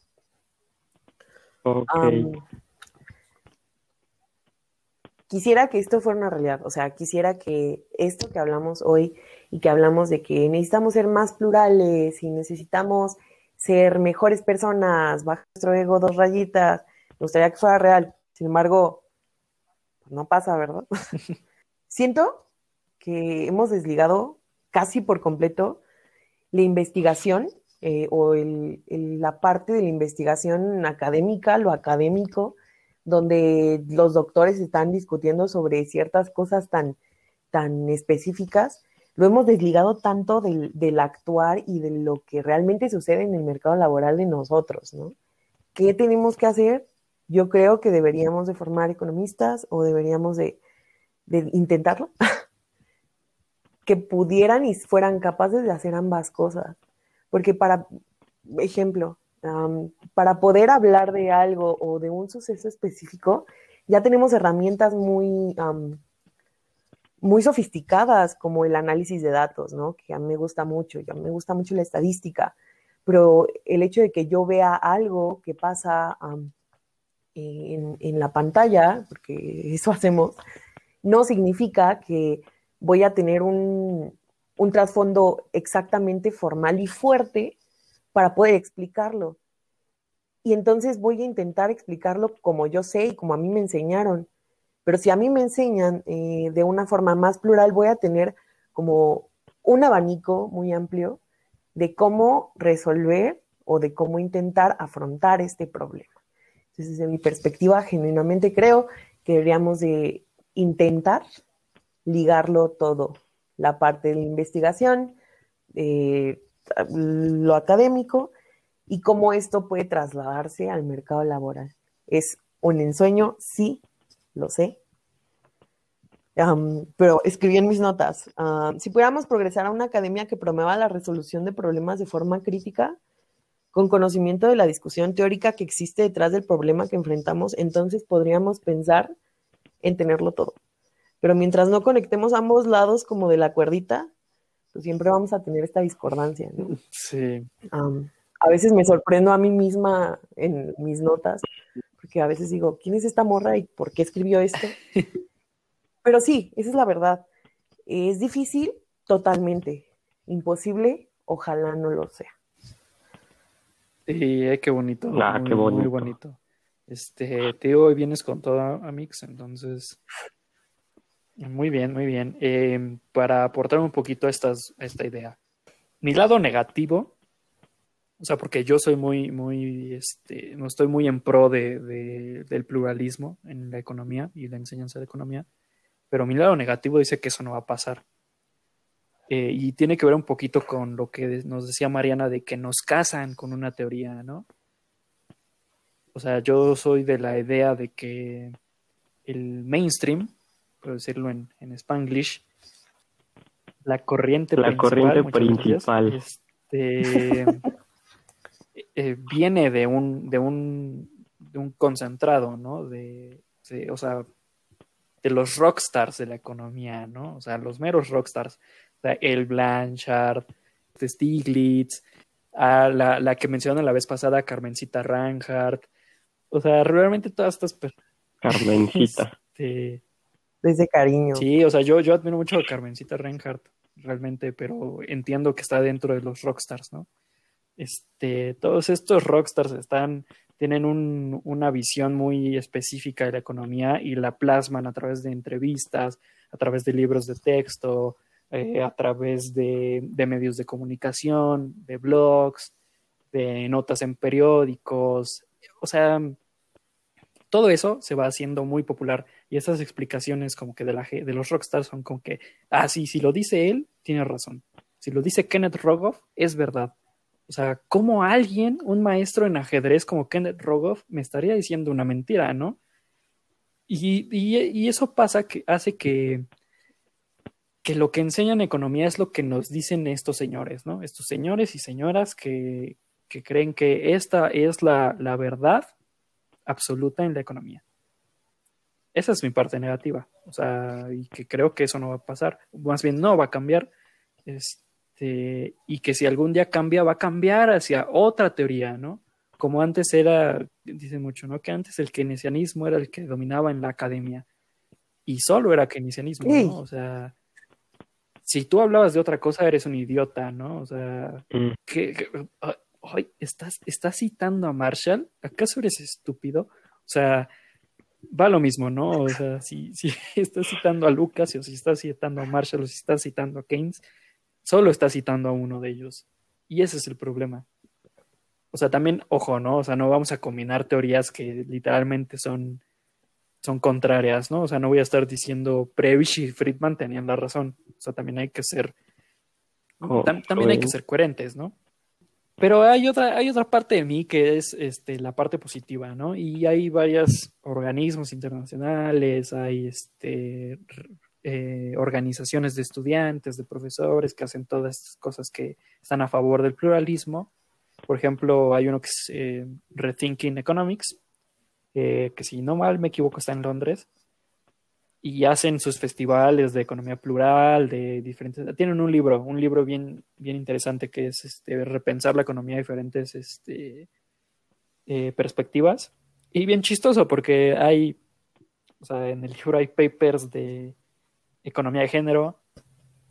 quisiera que esto fuera una realidad, o sea, quisiera que esto que hablamos hoy y que hablamos de que necesitamos ser más plurales y necesitamos ser mejores personas, bajar nuestro ego dos rayitas, me gustaría que fuera real. Sin embargo, no pasa, ¿verdad? Siento que hemos desligado casi por completo la investigación eh, o el, la parte de la investigación académica, lo académico, donde los doctores están discutiendo sobre ciertas cosas tan, tan específicas, lo hemos desligado tanto del, del, actuar y de lo que realmente sucede en el mercado laboral de nosotros, ¿no? ¿Qué tenemos que hacer? Yo creo que deberíamos de formar economistas o deberíamos de, de intentarlo, que pudieran y fueran capaces de hacer ambas cosas porque para, ejemplo, para poder hablar de algo o de un suceso específico, ya tenemos herramientas muy, muy sofisticadas como el análisis de datos, ¿no? Que a mí me gusta mucho, ya me gusta mucho la estadística, pero el hecho de que yo vea algo que pasa en, en la pantalla, porque eso hacemos, no significa que voy a tener un, un trasfondo exactamente formal y fuerte para poder explicarlo. Y entonces voy a intentar explicarlo como yo sé y como a mí me enseñaron. Pero si a mí me enseñan eh, de una forma más plural, voy a tener como un abanico muy amplio de cómo resolver o de cómo intentar afrontar este problema. Entonces, desde mi perspectiva, genuinamente creo que deberíamos de intentar ligarlo todo la parte de la investigación, eh, lo académico y cómo esto puede trasladarse al mercado laboral. ¿Es un ensueño? Sí, lo sé. pero escribí en mis notas, si pudiéramos progresar a una academia que promueva la resolución de problemas de forma crítica, con conocimiento de la discusión teórica que existe detrás del problema que enfrentamos, entonces podríamos pensar en tenerlo todo. Pero mientras no conectemos ambos lados como de la cuerdita, pues siempre vamos a tener esta discordancia, ¿no? Sí. a veces me sorprendo a mí misma en mis notas, porque a veces digo, ¿quién es esta morra y por qué escribió esto? pero sí, esa es la verdad. Es difícil, totalmente. Imposible, ojalá no lo sea. Sí, qué bonito. Ah, muy, qué bonito. Muy bonito. Este, tío, hoy vienes con todo, Amix, entonces. Muy bien, muy bien. Eh, para aportar un poquito a, estas, a esta idea. Mi lado negativo, o sea, porque yo soy muy, muy, este, no estoy muy en pro de, de- del pluralismo en la economía y la enseñanza de economía, pero mi lado negativo dice que eso no va a pasar. Eh, y tiene que ver un poquito con lo que nos decía Mariana de que nos casan con una teoría, ¿no? O sea, yo soy de la idea de que el mainstream, por decirlo en, en Spanglish, la corriente La principal, corriente gracias, principal. este, eh, viene de un, de un, de un concentrado, ¿no? De, de- o sea, de los rockstars de la economía, ¿no? O sea, los meros rockstars. O sea, el Blanchard, este Stiglitz, a la, la que mencionaron la vez pasada, Carmencita Reinhardt. O sea, realmente todas estas personas. Carmencita. este, Desde cariño. Sí, o sea, yo, yo admiro mucho a Carmencita Reinhardt, realmente, pero entiendo que está dentro de los rockstars, ¿no? Este, todos estos rockstars están, tienen un- una visión muy específica de la economía y la plasman a través de entrevistas, a través de libros de texto, eh, a través de, de medios de comunicación, de blogs, de notas en periódicos, o sea, todo eso se va haciendo muy popular y esas explicaciones como que de, la, de los rockstars son como que, ah, sí, si lo dice él, tiene razón. Si lo dice Kenneth Rogoff, es verdad. O sea, ¿cómo alguien, un maestro en ajedrez como Kenneth Rogoff, me estaría diciendo una mentira, no? Y, y- y eso pasa que hace que, que lo que enseñan economía es lo que nos dicen estos señores, ¿no? Estos señores y señoras que, que creen que esta es la, la verdad absoluta en la economía. Esa es mi parte negativa. O sea, y que creo que eso no va a pasar. Más bien no va a cambiar. Este, y que si algún día cambia, va a cambiar hacia otra teoría, ¿no? Como antes era, dicen mucho, ¿no? Que antes el keynesianismo era el que dominaba en la academia. Y solo era keynesianismo. ¿no? O sea, si tú hablabas de otra cosa, eres un idiota, ¿no? O sea, Mm. que, que- ah, ay, ¿estás, ¿estás citando a Marshall? ¿Acaso eres estúpido? O sea, va lo mismo, ¿no? O sea, si, si estás citando a Lucas o si estás citando a Marshall o si estás citando a Keynes, solo estás citando a uno de ellos. Y ese es el problema. O sea, también, ojo, ¿no? O sea, no vamos a combinar teorías que literalmente son, son contrarias, ¿no? O sea, no voy a estar diciendo Prebisch y Friedman tenían la razón. O sea, también hay que ser, tam- también hay que ser coherentes, ¿no? Pero hay otra, hay otra parte de mí que es este, la parte positiva, ¿no? Y hay varios organismos internacionales, hay este, eh, organizaciones de estudiantes, de profesores que hacen todas estas cosas que están a favor del pluralismo. Por ejemplo, hay uno que es eh, Rethinking Economics, eh, que si no mal me equivoco está en Londres, y hacen sus festivales de economía plural, de diferentes... Tienen un libro, un libro bien, bien interesante que es este, repensar la economía a diferentes este, eh, perspectivas. Y bien chistoso porque hay, o sea, en el libro hay papers de economía de género,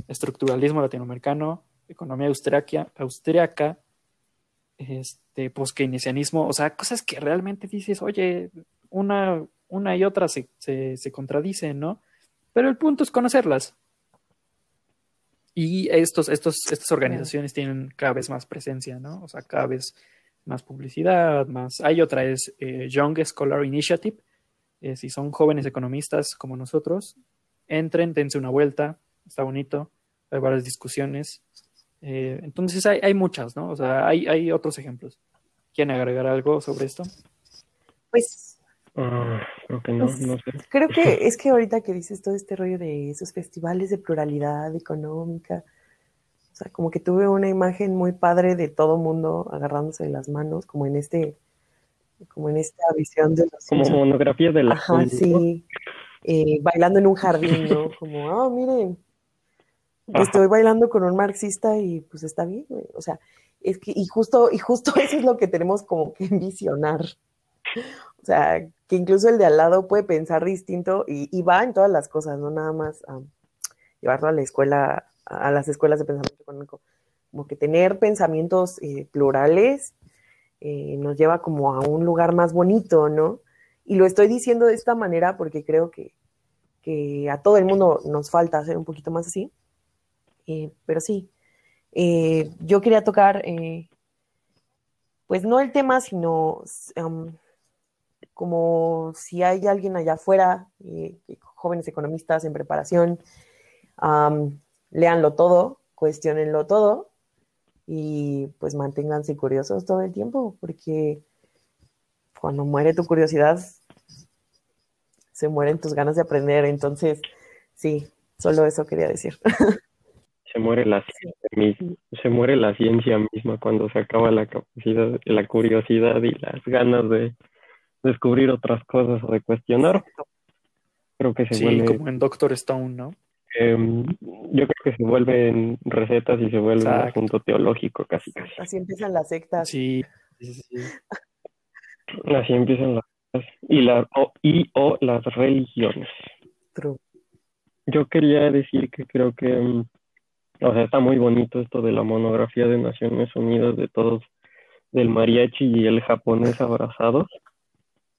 estructuralismo latinoamericano, economía austriaca, austriaca este, o sea, cosas que realmente dices, oye, una, una y otra se, se, contradicen, ¿no? Pero el punto es conocerlas. Y estos, estos, estas organizaciones tienen cada vez más presencia, ¿no? O sea, cada vez más publicidad, más. Hay otra, es eh, Young Scholar Initiative. Eh, si son jóvenes economistas como nosotros, entren, dense una vuelta, está bonito, hay varias discusiones. Eh, entonces hay, hay muchas, ¿no? O sea, hay, hay otros ejemplos. ¿Quieren agregar algo sobre esto? Pues Ah, creo que no, Pues, no sé. Creo que es que ahorita que dices todo este rollo de esos festivales de pluralidad económica, o sea, como que tuve una imagen muy padre de todo mundo agarrándose de las manos, como en este, como en esta visión de los Como monografía de la Ajá, sí. Eh, bailando en un jardín, ¿no? Como, ah, miren, estoy bailando con un marxista y pues está bien, güey. O sea, es que, y justo, y justo eso es lo que tenemos como que visionar. O sea, que incluso el de al lado puede pensar distinto y, va en todas las cosas, no nada más llevarlo a la escuela, a las escuelas de pensamiento económico. Como que tener pensamientos eh, plurales eh, nos lleva como a un lugar más bonito, ¿no? Y lo estoy diciendo de esta manera porque creo que, que a todo el mundo nos falta hacer un poquito más así. Eh, pero sí, yo quería tocar, pues no el tema, sino como si hay alguien allá afuera, jóvenes economistas en preparación, leanlo todo, cuestionenlo todo y pues manténganse curiosos todo el tiempo, porque cuando muere tu curiosidad, se mueren tus ganas de aprender. Entonces, sí, solo eso quería decir. Se muere la ciencia, se muere la ciencia misma cuando se acaba la capacidad, la curiosidad y las ganas de descubrir otras cosas o de cuestionar. Creo que se sí, como en Doctor Stone, ¿no? Em, yo creo que se vuelven recetas y se vuelve un asunto teológico casi casi. Así empiezan las sectas. Sí, sí, sí. Así empiezan las y, la, o, y o las religiones. Yo quería decir que creo que, em, o sea, está muy bonito esto de la monografía de Naciones Unidas de todos, del mariachi y el japonés abrazados,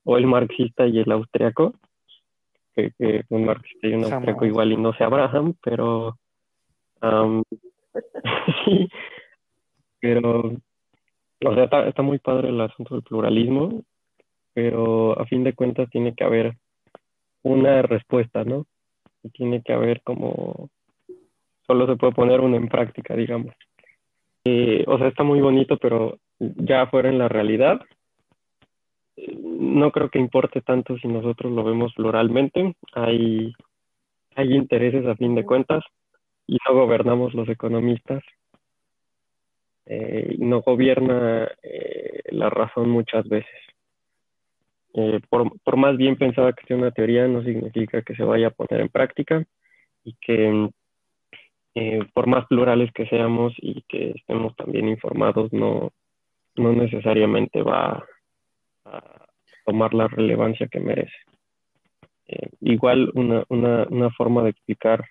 o el marxista y el austriaco que, un marxista y un austríaco igual y no se abrazan, pero sí, pero o sea, está, está muy padre el asunto del pluralismo, pero a fin de cuentas tiene que haber una respuesta, ¿no? Y tiene que haber como, solo se puede poner uno en práctica, digamos. Eh, o sea, está muy bonito, pero ya fuera en la realidad, no creo que importe tanto si nosotros lo vemos pluralmente. Hay, intereses a fin de cuentas y no gobernamos los economistas. Eh, no gobierna eh, la razón muchas veces. Eh, por, por, más bien pensada que sea una teoría, no significa que se vaya a poner en práctica y que por más plurales que seamos y que estemos también informados, no, no necesariamente va a, tomar la relevancia que merece. Eh, igual una, una, una forma de explicar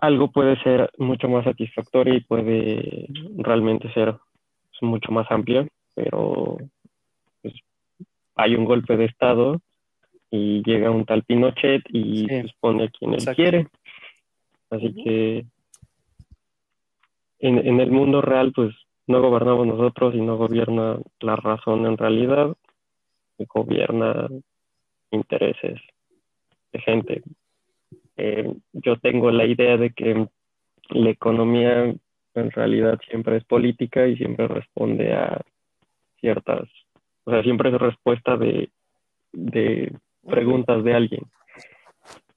algo puede ser mucho más satisfactoria y puede realmente ser mucho más amplia, pero pues, hay un golpe de Estado y llega un tal Pinochet y pues, pone a quien él quiere. Así que en, en el mundo real, pues no gobernamos nosotros y no gobierna la razón en realidad, gobierna intereses de gente. Eh, yo tengo la idea de que la economía en realidad siempre es política y siempre responde a ciertas, o sea, siempre es respuesta de, de preguntas de alguien.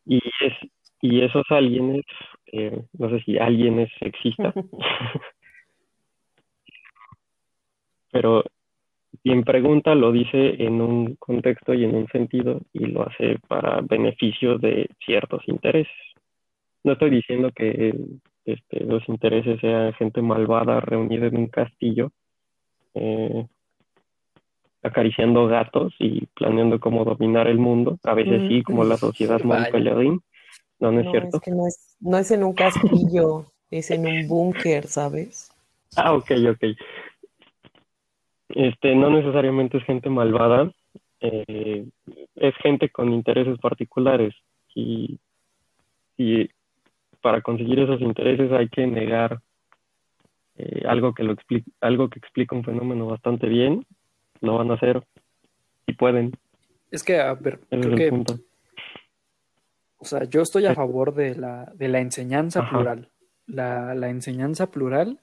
Y, es, y esos alguienes, eh, no sé si alguien es sexista, pero quien pregunta lo dice en un contexto y en un sentido y lo hace para beneficio de ciertos intereses. No estoy diciendo que este, los intereses sean gente malvada reunida en un castillo, eh, acariciando gatos y planeando cómo dominar el mundo. A veces sí, como la sociedad Mónica No, no es cierto. Es que no es, no es en un castillo, es en un búnker, ¿sabes? Ah, ok, ok este, no necesariamente es gente malvada, eh, es gente con intereses particulares y, y, para conseguir esos intereses hay que negar eh, algo que lo explica, algo que explica un fenómeno bastante bien, lo van a hacer y pueden. Es que, a ver, creo que, o sea, yo estoy a favor de la, de la enseñanza plural. La, la enseñanza plural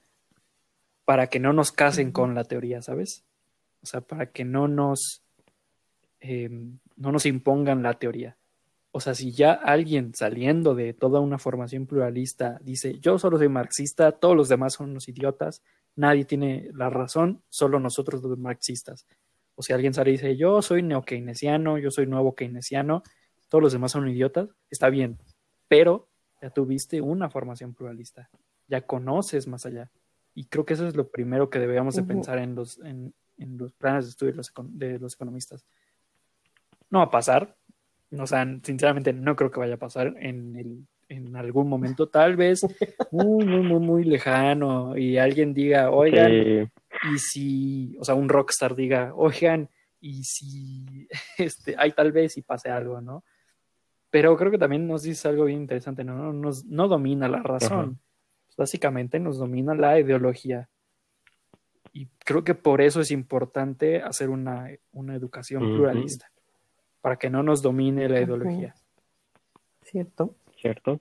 para que no nos casen con la teoría, ¿sabes? O sea, para que no nos, em, no nos impongan la teoría. O sea, si ya alguien saliendo de toda una formación pluralista dice, yo solo soy marxista, todos los demás son unos idiotas, nadie tiene la razón, solo nosotros los marxistas. O si alguien sale y dice, yo soy neo-keynesiano, yo soy nuevo keynesiano, todos los demás son idiotas, está bien, pero ya tuviste una formación pluralista, ya conoces más allá. Y creo que eso es lo primero que deberíamos de pensar en los, en, en los planes de estudio de los, economistas. no va a pasar. O sea, sinceramente no creo que vaya a pasar en, el, en algún momento, tal vez muy, muy, muy, muy lejano y alguien diga, oigan, y si, o sea, un rockstar diga, oigan, y si este, hay tal vez y pase algo, ¿no? Pero creo que también nos dice algo bien interesante, ¿no? Nos, no domina la razón. Básicamente nos domina la ideología. Y creo que por eso es importante hacer una, una educación pluralista, para que no nos domine la ideología. Cierto. Cierto.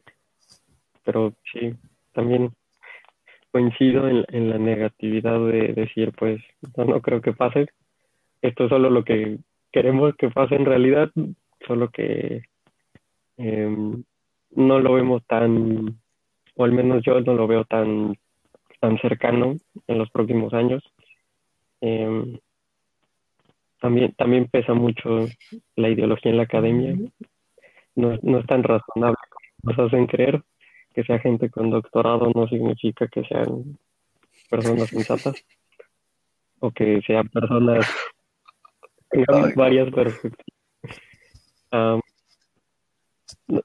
Pero sí, también coincido en, en la negatividad de decir, pues, no, no creo que pase. Esto es solo lo que queremos que pase en realidad, solo que em, no lo vemos tan, o al menos yo no lo veo tan tan cercano en los próximos años. Em, también, también pesa mucho la ideología en la academia. No, no es tan razonable como nos hacen creer. Que sea gente con doctorado no significa que sean personas sensatas o que sean personas con varias perspectivas.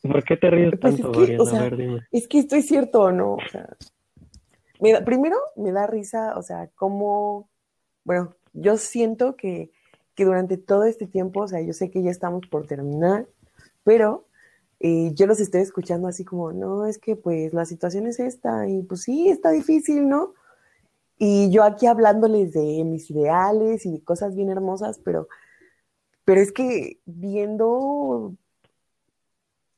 ¿Por qué te ríes pues tanto, es que, Es que esto es cierto o no. O sea, primero me da risa, o sea, cómo, bueno, yo siento que, que, durante todo este tiempo, o sea, yo sé que ya estamos por terminar, pero eh, yo los estoy escuchando así como, no, es que pues la situación es esta y pues sí, está difícil, ¿no? Y yo aquí hablándoles de mis ideales y de cosas bien hermosas, pero, pero es que viendo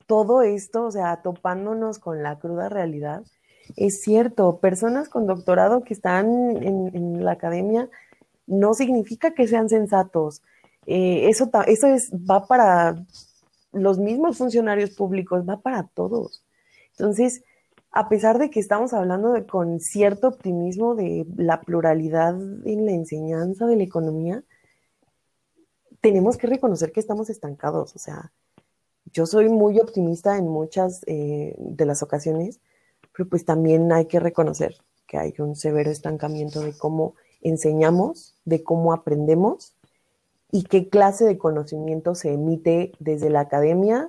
todo esto, o sea, topándonos con la cruda realidad, es cierto, personas con doctorado que están en, la academia no significa que sean sensatos. Eh, eso eso es, va para los mismos funcionarios públicos, va para todos. Entonces, a pesar de que estamos hablando de, con cierto optimismo de la pluralidad en la enseñanza de la economía, tenemos que reconocer que estamos estancados. O sea, yo soy muy optimista en muchas eh, de las ocasiones, pero pues también hay que reconocer que hay un severo estancamiento de cómo enseñamos, de cómo aprendemos y qué clase de conocimiento se emite desde la academia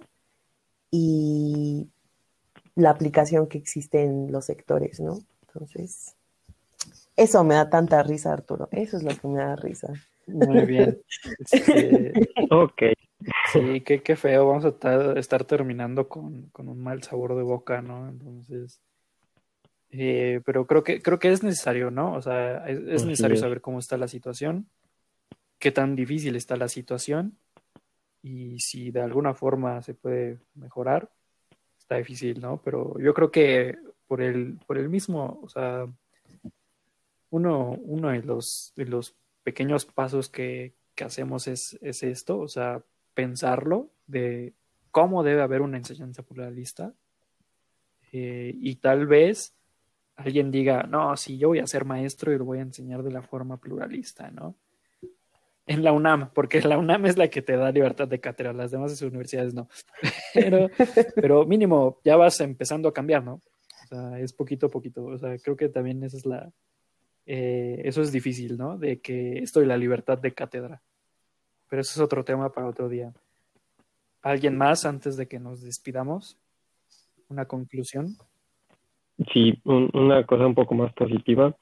y la aplicación que existe en los sectores, ¿no? Entonces, eso me da tanta risa, Arturo. Eso es lo que me da risa. Muy bien. Este, ok. Sí, qué, qué, feo. Vamos a estar, terminando con, con, un mal sabor de boca, ¿no? Entonces, eh, pero creo que, creo que es necesario, ¿no? O sea, es, necesario saber cómo está la situación, qué tan difícil está la situación y si de alguna forma se puede mejorar. Está difícil, ¿no? Pero yo creo que por el, por el mismo, o sea, uno, uno de, los, de los pequeños pasos que, que hacemos es, es esto, o sea, pensarlo de cómo debe haber una enseñanza pluralista eh, y tal vez alguien diga, no, sí, yo voy a ser maestro y lo voy a enseñar de la forma pluralista, ¿no? En la UNAM, porque la UNAM es la que te da libertad de cátedra, las demás universidades no. Pero, mínimo, ya vas empezando a cambiar, ¿no? O sea, es poquito a poquito. O sea, creo que también esa es la, eh, eso es difícil, ¿no? De que esto de la libertad de cátedra. Pero eso es otro tema para otro día. ¿Alguien más antes de que nos despidamos? ¿Una conclusión? Sí, una cosa un poco más positiva.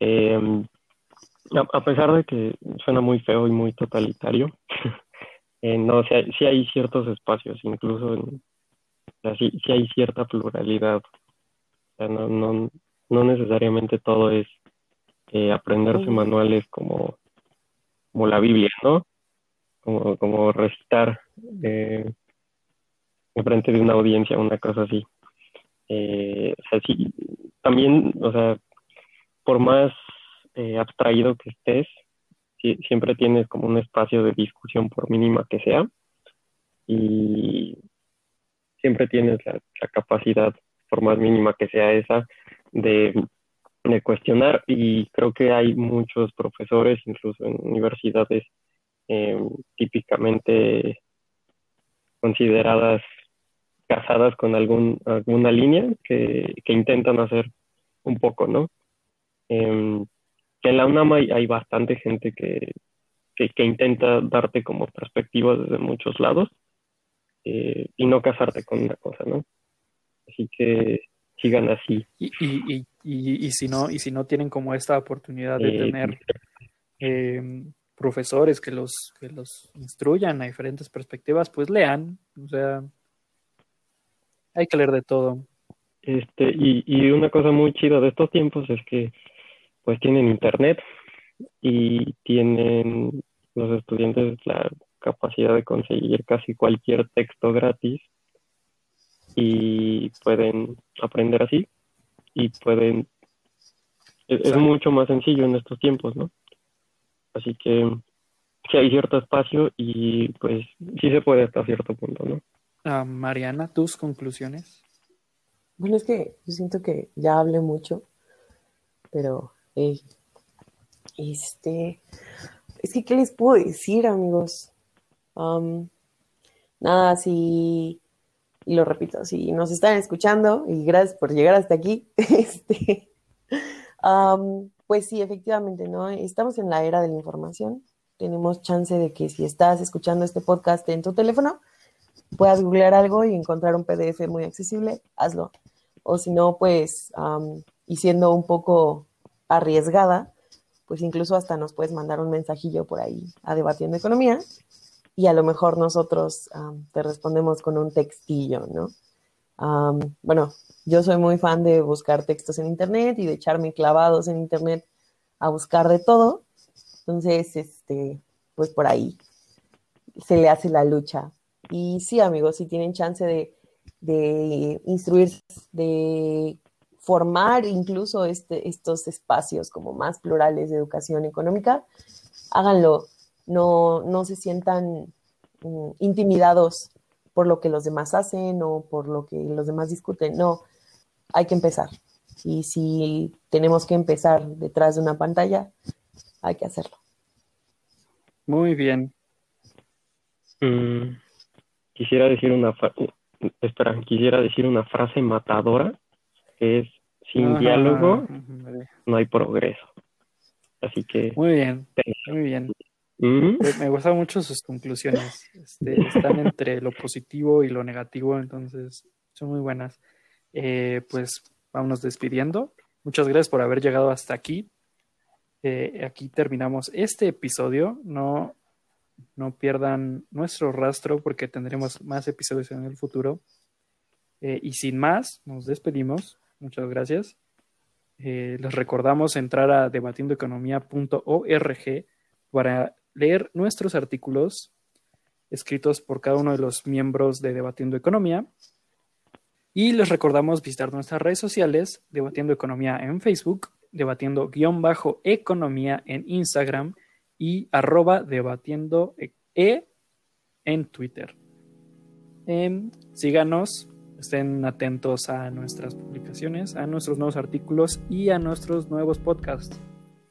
Eh, a, pesar de que suena muy feo y muy totalitario, eh, no, sí hay, hay, ciertos espacios, incluso en, sí, hay cierta pluralidad. no, no, no necesariamente todo es eh, aprenderse manuales como, como la Biblia, ¿no? Como, como recitar eh, en frente de una audiencia, una cosa así. Eh, o sea, sí, también, o sea, por más eh, abstraído que estés, siempre tienes como un espacio de discusión por mínima que sea y siempre tienes la, capacidad, por más mínima que sea esa, de, de, cuestionar y creo que hay muchos profesores, incluso en universidades eh, típicamente consideradas casadas con algún, alguna línea que, que intentan hacer un poco, ¿no? Eh, que en la UNAM hay, bastante gente que, que, intenta darte como perspectiva desde muchos lados eh, y no casarte con una cosa, ¿no? Así que sigan así. Y, y, y, y, si no, y si no tienen como esta oportunidad de eh, tener eh, profesores que los, que los instruyan a diferentes perspectivas, pues lean. O sea, hay que leer de todo. Este, y, y una cosa muy chida de estos tiempos es que pues tienen internet y tienen los estudiantes la capacidad de conseguir casi cualquier texto gratis y pueden aprender así y pueden es, mucho más sencillo en estos tiempos, ¿no? Así que sí hay cierto espacio y pues sí se puede hasta cierto punto, ¿no? Ah, Mariana, tus conclusiones. Bueno, es que yo siento que ya hablé mucho, pero este, es que, ¿qué les puedo decir, amigos? nada, si, y lo repito, si nos están escuchando, y gracias por llegar hasta aquí, este, pues sí, efectivamente, ¿no? Estamos en la era de la información. Tenemos chance de que si estás escuchando este podcast en tu teléfono, puedas googlear algo y encontrar un PDF muy accesible, hazlo. O si no, pues, y siendo un poco arriesgada, pues incluso hasta nos puedes mandar un mensajillo por ahí a Debatiendo Economía y a lo mejor nosotros te respondemos con un textillo, ¿no? Bueno, yo soy muy fan de buscar textos en Internet y de echarme clavados en Internet a buscar de todo. Entonces, este, pues por ahí se le hace la lucha. Y sí, amigos, si tienen chance de, de instruirse, de formar incluso este, estos espacios como más plurales de educación económica, háganlo, no, no se sientan mm, intimidados por lo que los demás hacen o por lo que los demás discuten, no, hay que empezar. Y si tenemos que empezar detrás de una pantalla, hay que hacerlo. Muy bien. Mm, quisiera decir una espera, quisiera decir una frase matadora que es sin diálogo no hay progreso. Así que... Muy bien, muy bien. ¿Mm? Me gustan mucho sus conclusiones. Este, están entre lo positivo y lo negativo, entonces son muy buenas. Eh, pues vámonos despidiendo. Muchas gracias por haber llegado hasta aquí. Eh, aquí terminamos este episodio. No, no pierdan nuestro rastro porque tendremos más episodios en el futuro. Eh, y sin más, nos despedimos. Muchas gracias. Les recordamos entrar a debatiendoeconomía.org para leer nuestros artículos escritos por cada uno de los miembros de Debatiendo Economía. Y les recordamos visitar nuestras redes sociales, Debatiendo Economía en Facebook, Debatiendo guion bajo Economía en Instagram y arroba Debatiendo E en Twitter. Em, síganos Estén atentos a nuestras publicaciones, a nuestros nuevos artículos y a nuestros nuevos podcasts.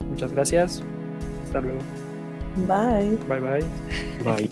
Muchas gracias. Hasta luego. Bye. Bye bye. Bye.